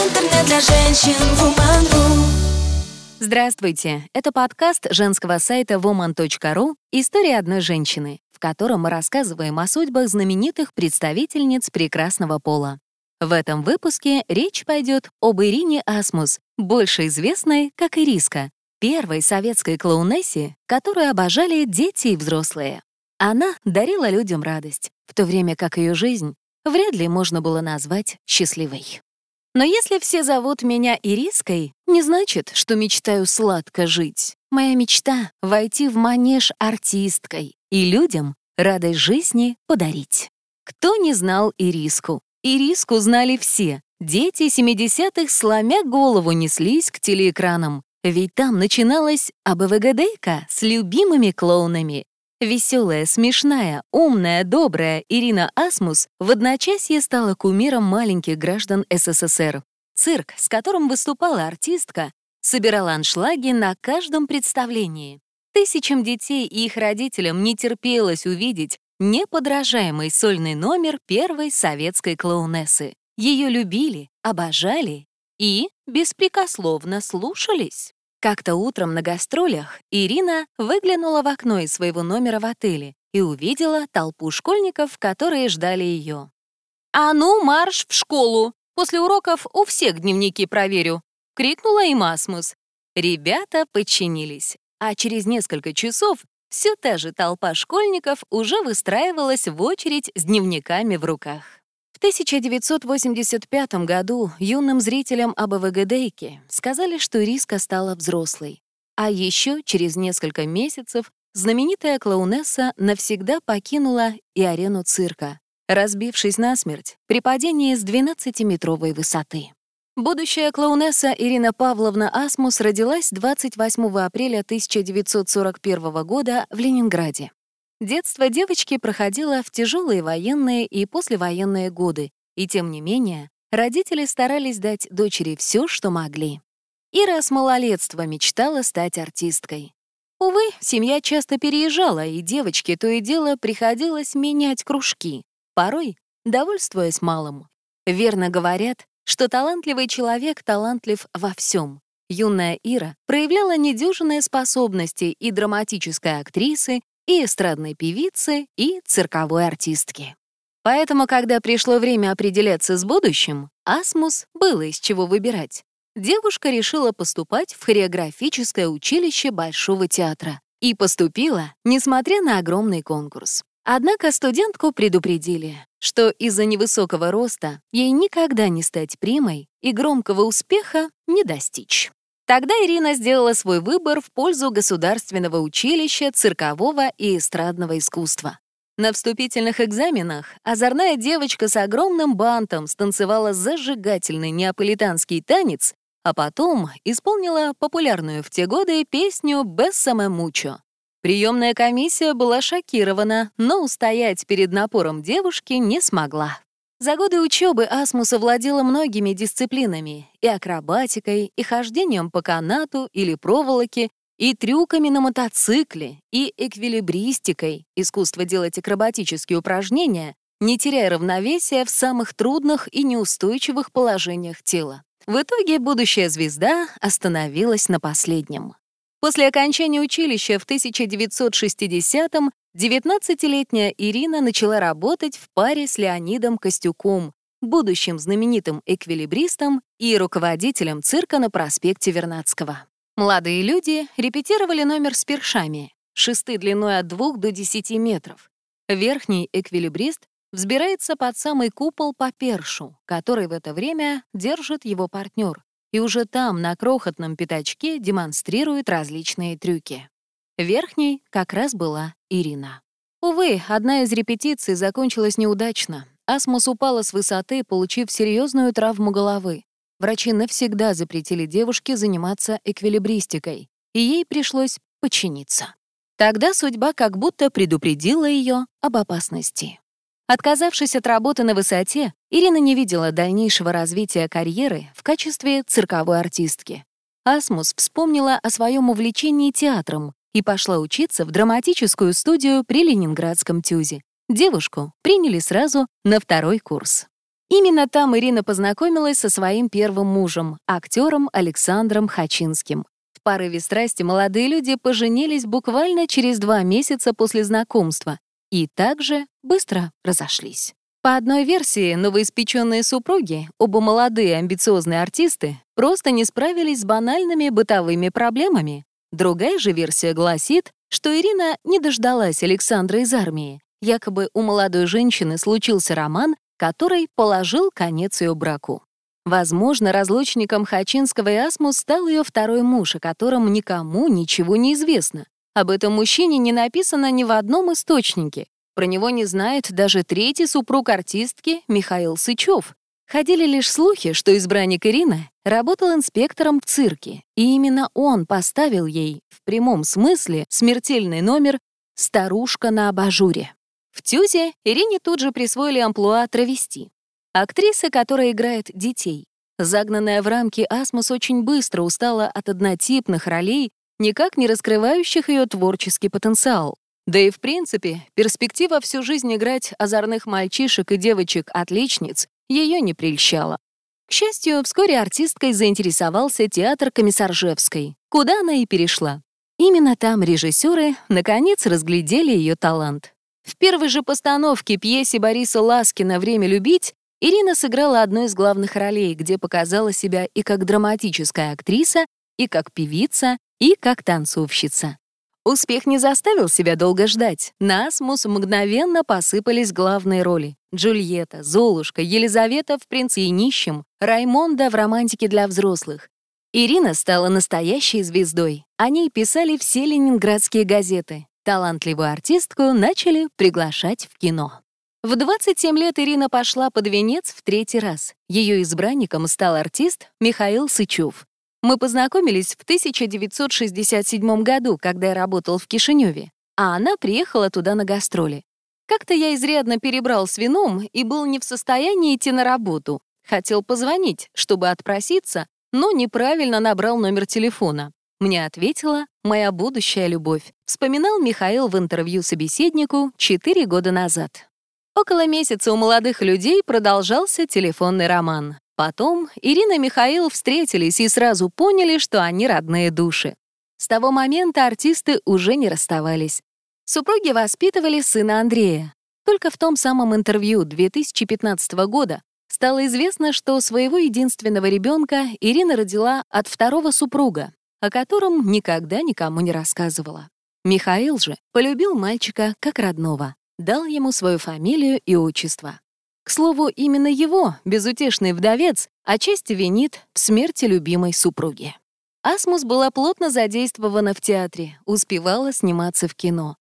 Интернет для женщин Woman.ru Здравствуйте! Это подкаст женского сайта woman.ru «История одной женщины», в котором мы рассказываем о судьбах знаменитых представительниц прекрасного пола. В этом выпуске речь пойдет об Ирине Асмус, больше известной как Ириска, первой советской клоунессе, которую обожали дети и взрослые. Она дарила людям радость, в то время как ее жизнь вряд ли можно было назвать счастливой. Но если все зовут меня Ириской, не значит, что мечтаю сладко жить. Моя мечта — войти в манеж артисткой и людям радость жизни подарить. Кто не знал Ириску? Ириску знали все. Дети 70-х, сломя голову, неслись к телеэкранам. Ведь там начиналась АБВГДейка с любимыми клоунами. Веселая, смешная, умная, добрая Ирина Асмус в одночасье стала кумиром маленьких граждан СССР. Цирк, с которым выступала артистка, собирал аншлаги на каждом представлении. Тысячам детей и их родителям не терпелось увидеть неподражаемый сольный номер первой советской клоунессы. Ее любили, обожали и беспрекословно слушались. Как-то утром на гастролях Ирина выглянула в окно из своего номера в отеле и увидела толпу школьников, которые ждали ее. «А ну, марш в школу! После уроков у всех дневники проверю!» — крикнула им Асмус. Ребята подчинились, а через несколько часов все та же толпа школьников уже выстраивалась в очередь с дневниками в руках. 1985 году юным зрителям АБВГДейки сказали, что Риска стала взрослой. А еще через несколько месяцев знаменитая клоунесса навсегда покинула и арену цирка, разбившись насмерть при падении с 12-метровой высоты. Будущая клоунесса Ирина Павловна Асмус родилась 28 апреля 1941 года в Ленинграде. Детство девочки проходило в тяжелые военные и послевоенные годы, и тем не менее родители старались дать дочери все, что могли. Ира с малолетства мечтала стать артисткой. Увы, семья часто переезжала, и девочке то и дело приходилось менять кружки, порой довольствуясь малым. Верно говорят, что талантливый человек талантлив во всем. Юная Ира проявляла недюжинные способности и драматической актрисы, и эстрадной певицы, и цирковой артистки. Поэтому, когда пришло время определяться с будущим, Асмус было из чего выбирать. Девушка решила поступать в хореографическое училище Большого театра и поступила, несмотря на огромный конкурс. Однако студентку предупредили, что из-за невысокого роста ей никогда не стать примой и громкого успеха не достичь. Тогда Ирина сделала свой выбор в пользу Государственного училища циркового и эстрадного искусства. На вступительных экзаменах озорная девочка с огромным бантом станцевала зажигательный неаполитанский танец, а потом исполнила популярную в те годы песню «Бессаме мучо». Приемная комиссия была шокирована, но устоять перед напором девушки не смогла. За годы учебы Асмус овладела многими дисциплинами — и акробатикой, и хождением по канату или проволоке, и трюками на мотоцикле, и эквилибристикой — искусство делать акробатические упражнения, не теряя равновесия в самых трудных и неустойчивых положениях тела. В итоге будущая звезда остановилась на последнем. После окончания училища в 1960-м 19-летняя Ирина начала работать в паре с Леонидом Костюком, будущим знаменитым эквилибристом и руководителем цирка на проспекте Вернадского. Молодые люди репетировали номер с першами, шесты длиной от 2 до 10 метров. Верхний эквилибрист взбирается под самый купол по першу, который в это время держит его партнер, и уже там, на крохотном пятачке, демонстрирует различные трюки. Верхней как раз была Ирина. Увы, одна из репетиций закончилась неудачно. Асмус упала с высоты, получив серьезную травму головы. Врачи навсегда запретили девушке заниматься эквилибристикой, и ей пришлось подчиниться. Тогда судьба как будто предупредила ее об опасности. Отказавшись от работы на высоте, Ирина не видела дальнейшего развития карьеры в качестве цирковой артистки. Асмус вспомнила о своем увлечении театром и пошла учиться в драматическую студию при Ленинградском ТЮЗе. Девушку приняли сразу на второй курс. Именно там Ирина познакомилась со своим первым мужем, актером Александром Хачинским. В порыве страсти молодые люди поженились буквально через два месяца после знакомства и также быстро разошлись. По одной версии, новоиспеченные супруги, оба молодые амбициозные артисты, просто не справились с банальными бытовыми проблемами. Другая же версия гласит, что Ирина не дождалась Александра из армии. Якобы у молодой женщины случился роман, который положил конец ее браку. Возможно, разлучником Хачинского и Асмус стал ее второй муж, о котором никому ничего не известно. Об этом мужчине не написано ни в одном источнике, про него не знает даже третий супруг артистки Михаил Сычев. Ходили лишь слухи, что избранник Ирины работал инспектором в цирке, и именно он поставил ей, в прямом смысле, смертельный номер «Старушка на абажуре». В «Тюзе» Ирине тут же присвоили амплуа травести. Актриса, которая играет детей. Загнанная в рамки Асмус очень быстро устала от однотипных ролей, никак не раскрывающих ее творческий потенциал. Да и в принципе, перспектива всю жизнь играть озорных мальчишек и девочек-отличниц ее не прельщала. К счастью, вскоре артисткой заинтересовался театр Комиссаржевской, куда она и перешла. Именно там режиссеры, наконец, разглядели ее талант. В первой же постановке пьесе Бориса Ласкина «Время любить» Ирина сыграла одну из главных ролей, где показала себя и как драматическая актриса, и как певица, и как танцовщица. Успех не заставил себя долго ждать. На Асмус мгновенно посыпались главные роли. Джульетта, Золушка, Елизавета в «Принце и нищем», Раймонда в «Романтике для взрослых». Ирина стала настоящей звездой. О ней писали все ленинградские газеты. Талантливую артистку начали приглашать в кино. В 27 лет Ирина пошла под венец в третий раз. Ее избранником стал артист Михаил Сычев. Мы познакомились в 1967 году, когда я работал в Кишиневе, а она приехала туда на гастроли. Как-то я изрядно перебрал с вином и был не в состоянии идти на работу. Хотел позвонить, чтобы отпроситься, но неправильно набрал номер телефона. Мне ответила моя будущая любовь, вспоминал Михаил в интервью собеседнику 4 года назад. Около месяца у молодых людей продолжался телефонный роман. Потом Ирина и Михаил встретились и сразу поняли, что они родные души. С того момента артисты уже не расставались. Супруги воспитывали сына Андрея. Только в том самом интервью 2015 года стало известно, что своего единственного ребенка Ирина родила от второго супруга, о котором никогда никому не рассказывала. Михаил же полюбил мальчика как родного, дал ему свою фамилию и отчество. К слову, именно его, безутешный вдовец, отчасти винит в смерти любимой супруги. Асмус была плотно задействована в театре, успевала сниматься в кино.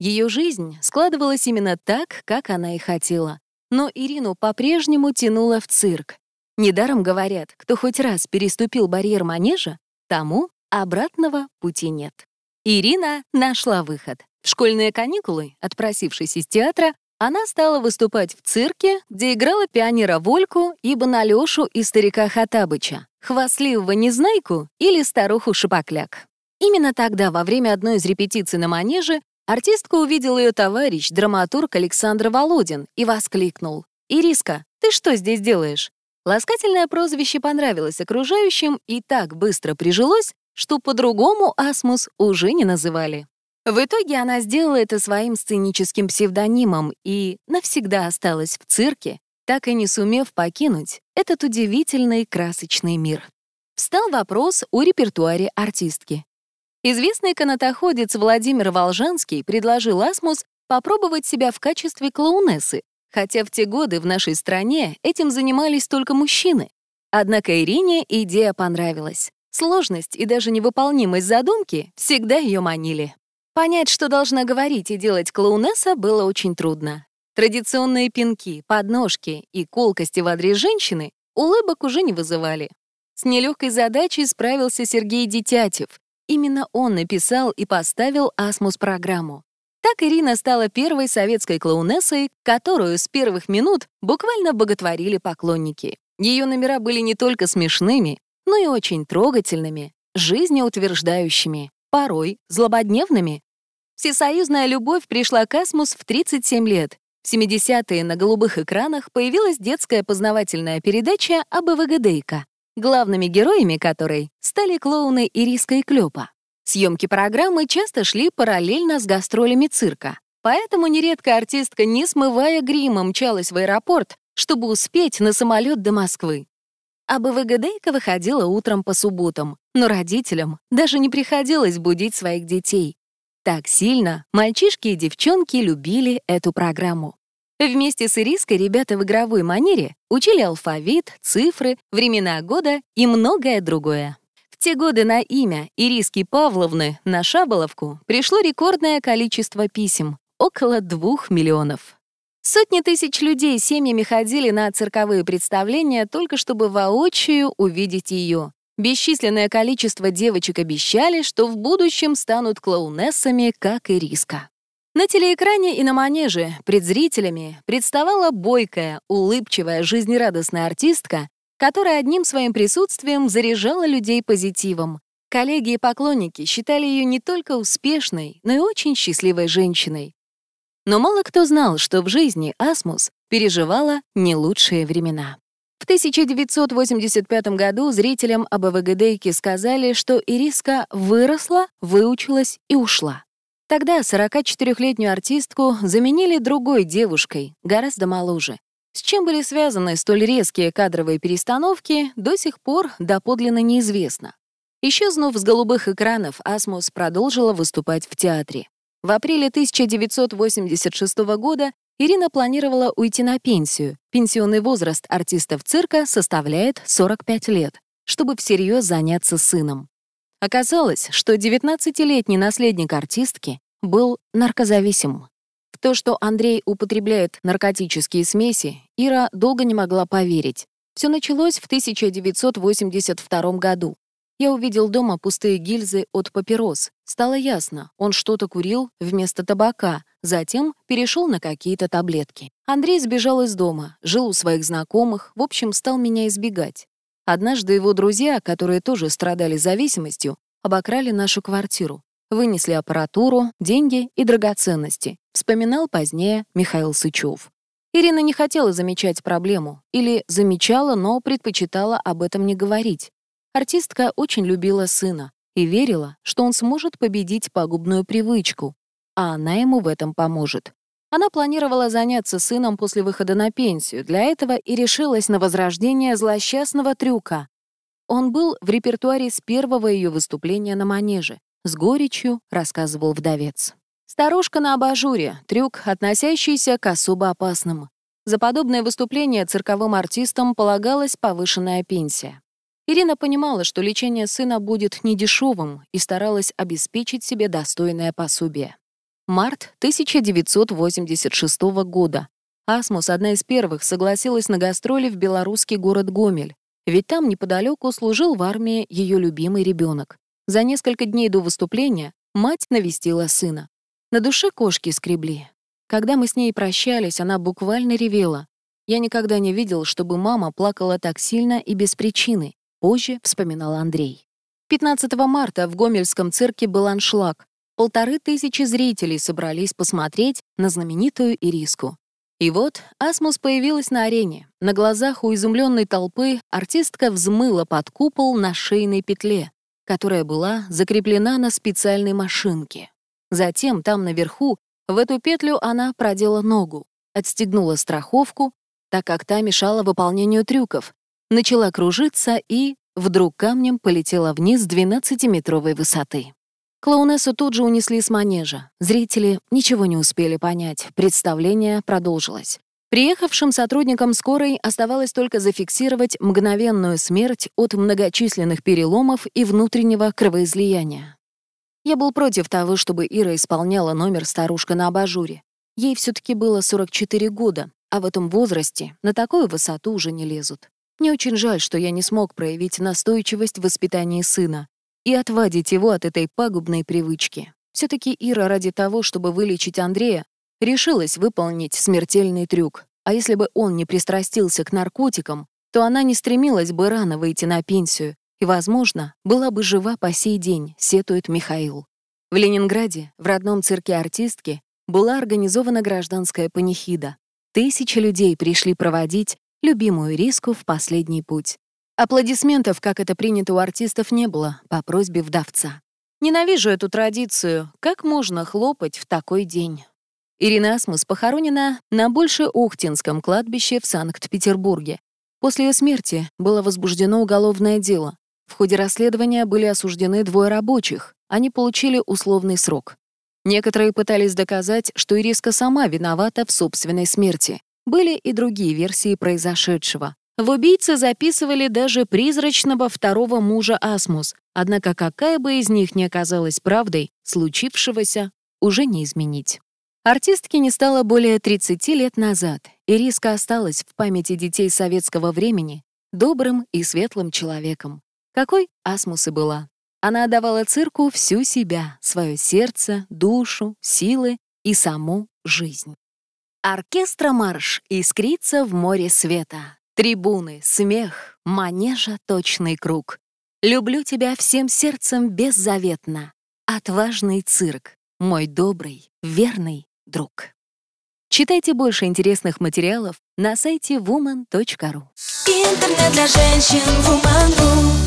Ее жизнь складывалась именно так, как она и хотела. Но Ирину по-прежнему тянуло в цирк. Недаром говорят, кто хоть раз переступил барьер манежа, тому обратного пути нет. Ирина нашла выход. В школьные каникулы, отпросившись из театра, она стала выступать в цирке, где играла пионера Вольку и Баналёшу и старика Хатабыча, хвастливого Незнайку или старуху Шипокляк. Именно тогда, во время одной из репетиций на манеже, артистка увидел ее товарищ, драматург Александр Володин, и воскликнул. «Ириска, ты что здесь делаешь?» Ласкательное прозвище понравилось окружающим и так быстро прижилось, что по-другому Асмус уже не называли. В итоге она сделала это своим сценическим псевдонимом и навсегда осталась в цирке, так и не сумев покинуть этот удивительный красочный мир. Встал вопрос о репертуаре артистки. Известный канатоходец Владимир Волжанский предложил Асмус попробовать себя в качестве клоунессы, хотя в те годы в нашей стране этим занимались только мужчины. Однако Ирине идея понравилась. Сложность и даже невыполнимость задумки всегда ее манили. Понять, что должна говорить и делать клоунесса, было очень трудно. Традиционные пинки, подножки и колкости в адрес женщины улыбок уже не вызывали. С нелегкой задачей справился Сергей Детятев. Именно он написал и поставил «Асмус-программу». Так Ирина стала первой советской клоунессой, которую с первых минут буквально боготворили поклонники. Ее номера были не только смешными, но и очень трогательными, жизнеутверждающими, порой злободневными. Всесоюзная любовь пришла к Асмус в 37 лет, В 70-е на голубых экранах появилась детская познавательная передача «АБВГДейка», главными героями которой стали клоуны Ириска и Клёпа. Съемки программы часто шли параллельно с гастролями цирка, поэтому нередко артистка, не смывая грима, мчалась в аэропорт, чтобы успеть на самолет до Москвы. А БВГДейка выходила утром по субботам, но родителям даже не приходилось будить своих детей. Так сильно мальчишки и девчонки любили эту программу. Вместе с Ириской ребята в игровой манере учили алфавит, цифры, времена года и многое другое. В те годы на имя Ириски Павловны на Шаболовку пришло рекордное количество писем — около двух миллионов. Сотни тысяч людей семьями ходили на цирковые представления только чтобы воочию увидеть ее. Бесчисленное количество девочек обещали, что в будущем станут клоунессами, как и Риска. На телеэкране и на манеже пред зрителями представала бойкая, улыбчивая, жизнерадостная артистка, которая одним своим присутствием заряжала людей позитивом. Коллеги и поклонники считали ее не только успешной, но и очень счастливой женщиной. Но мало кто знал, что в жизни Асмус переживала не лучшие времена. В 1985 году зрителям об АВГДейке сказали, что Ириска выросла, выучилась и ушла. Тогда 44-летнюю артистку заменили другой девушкой, гораздо моложе. С чем были связаны столь резкие кадровые перестановки, до сих пор доподлинно неизвестно. Исчезнув с голубых экранов, Асмус продолжила выступать в театре. В апреле 1986 года Ирина планировала уйти на пенсию. Пенсионный возраст артистов цирка составляет 45 лет, чтобы всерьез заняться сыном. Оказалось, что 19-летний наследник артистки был наркозависим. В то, что Андрей употребляет наркотические смеси, Ира долго не могла поверить. Все началось в 1982 году. Я увидел дома пустые гильзы от папирос. Стало ясно, он что-то курил вместо табака, затем перешел на какие-то таблетки. Андрей сбежал из дома, жил у своих знакомых, в общем, стал меня избегать. Однажды его друзья, которые тоже страдали зависимостью, обокрали нашу квартиру, вынесли аппаратуру, деньги и драгоценности, вспоминал позднее Михаил Сычев. Ирина не хотела замечать проблему, или замечала, но предпочитала об этом не говорить. Артистка очень любила сына и верила, что он сможет победить пагубную привычку, а она ему в этом поможет. Она планировала заняться сыном после выхода на пенсию, для этого и решилась на возрождение злосчастного трюка. Он был в репертуаре с первого ее выступления на манеже. С горечью рассказывал вдовец. Старушка на абажуре, трюк, относящийся к особо опасным. За подобное выступление цирковым артистам полагалась повышенная пенсия. Ирина понимала, что лечение сына будет недешевым и старалась обеспечить себе достойное пособие. Март 1986 года. Асмус, одна из первых, согласилась на гастроли в белорусский город Гомель, ведь там неподалеку служил в армии ее любимый ребенок. За несколько дней до выступления мать навестила сына. На душе кошки скребли. Когда мы с ней прощались, она буквально ревела. Я никогда не видел, чтобы мама плакала так сильно и без причины. Позже вспоминал Андрей. 15 марта в Гомельском цирке был аншлаг. Полторы тысячи зрителей собрались посмотреть на знаменитую Ириску. И вот Асмус появилась на арене. На глазах у изумленной толпы артистка взмыла под купол на шейной петле, которая была закреплена на специальной машинке. Затем там наверху в эту петлю она продела ногу, отстегнула страховку, так как та мешала выполнению трюков, начала кружиться и вдруг камнем полетела вниз с 12-метровой высоты. Клоунессу тут же унесли с манежа. Зрители ничего не успели понять. Представление продолжилось. Приехавшим сотрудникам скорой оставалось только зафиксировать мгновенную смерть от многочисленных переломов и внутреннего кровоизлияния. Я был против того, чтобы Ира исполняла номер «Старушка на абажуре». Ей все таки было 44 года, а в этом возрасте на такую высоту уже не лезут. Мне очень жаль, что я не смог проявить настойчивость в воспитании сына и отвадить его от этой пагубной привычки. все таки Ира ради того, чтобы вылечить Андрея, решилась выполнить смертельный трюк. А если бы он не пристрастился к наркотикам, то она не стремилась бы рано выйти на пенсию и, возможно, была бы жива по сей день, сетует Михаил. В Ленинграде, в родном цирке артистки, была организована гражданская панихида. Тысячи людей пришли проводить любимую Риску в последний путь. Аплодисментов, как это принято у артистов, не было по просьбе вдовца. Ненавижу эту традицию. Как можно хлопать в такой день? Ирина Асмус похоронена на Большеохтинском кладбище в Санкт-Петербурге. После ее смерти было возбуждено уголовное дело. В ходе расследования были осуждены двое рабочих. Они получили условный срок. Некоторые пытались доказать, что Ириска сама виновата в собственной смерти. Были и другие версии произошедшего. В убийце записывали даже призрачного второго мужа Асмус, однако какая бы из них ни оказалась правдой, случившегося уже не изменить. Артистки не стало более 30 лет назад, и Риска осталась в памяти детей советского времени добрым и светлым человеком. Какой Асмус и была. Она отдавала цирку всю себя, свое сердце, душу, силы и саму жизнь. Оркестра-марш искрится в море света. Трибуны, смех, манежа точный круг. Люблю тебя всем сердцем беззаветно. Отважный цирк, мой добрый, верный друг. Читайте больше интересных материалов на сайте woman.ru. Интернет для женщин Woman.ru